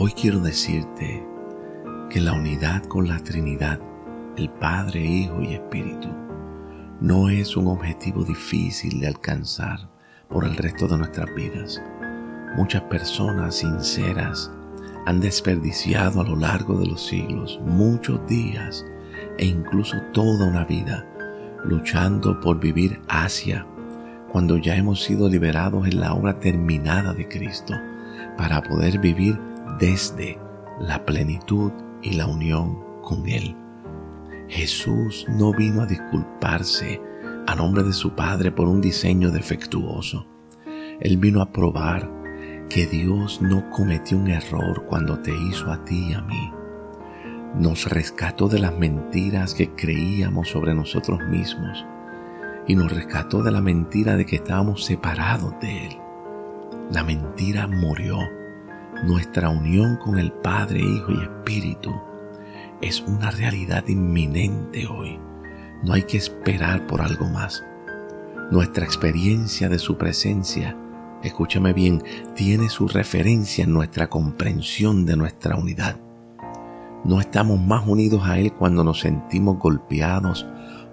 Hoy quiero decirte que la unidad con la Trinidad, el Padre, Hijo y Espíritu, no es un objetivo difícil de alcanzar por el resto de nuestras vidas. Muchas personas sinceras han desperdiciado a lo largo de los siglos muchos días e incluso toda una vida luchando por vivir hacia cuando ya hemos sido liberados en la obra terminada de Cristo para poder vivir desde la plenitud y la unión con Él. Jesús no vino a disculparse a nombre de su Padre por un diseño defectuoso. Él vino a probar que Dios no cometió un error cuando te hizo a ti y a mí. Nos rescató de las mentiras que creíamos sobre nosotros mismos y nos rescató de la mentira de que estábamos separados de Él. La mentira murió nuestra unión con el Padre, Hijo y Espíritu es una realidad inminente hoy. No hay que esperar por algo más. Nuestra experiencia de su presencia, escúchame bien, tiene su referencia en nuestra comprensión de nuestra unidad. No estamos más unidos a Él cuando nos sentimos golpeados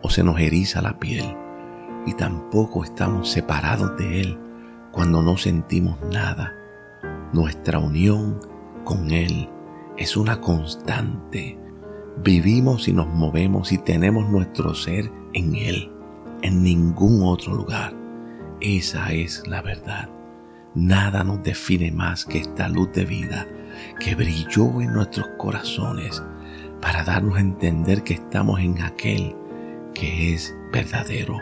o se nos eriza la piel. Y tampoco estamos separados de Él cuando no sentimos nada nuestra unión con Él es una constante. Vivimos y nos movemos y tenemos nuestro ser en Él, en ningún otro lugar. Esa es la verdad. Nada nos define más que esta luz de vida que brilló en nuestros corazones para darnos a entender que estamos en aquel que es verdadero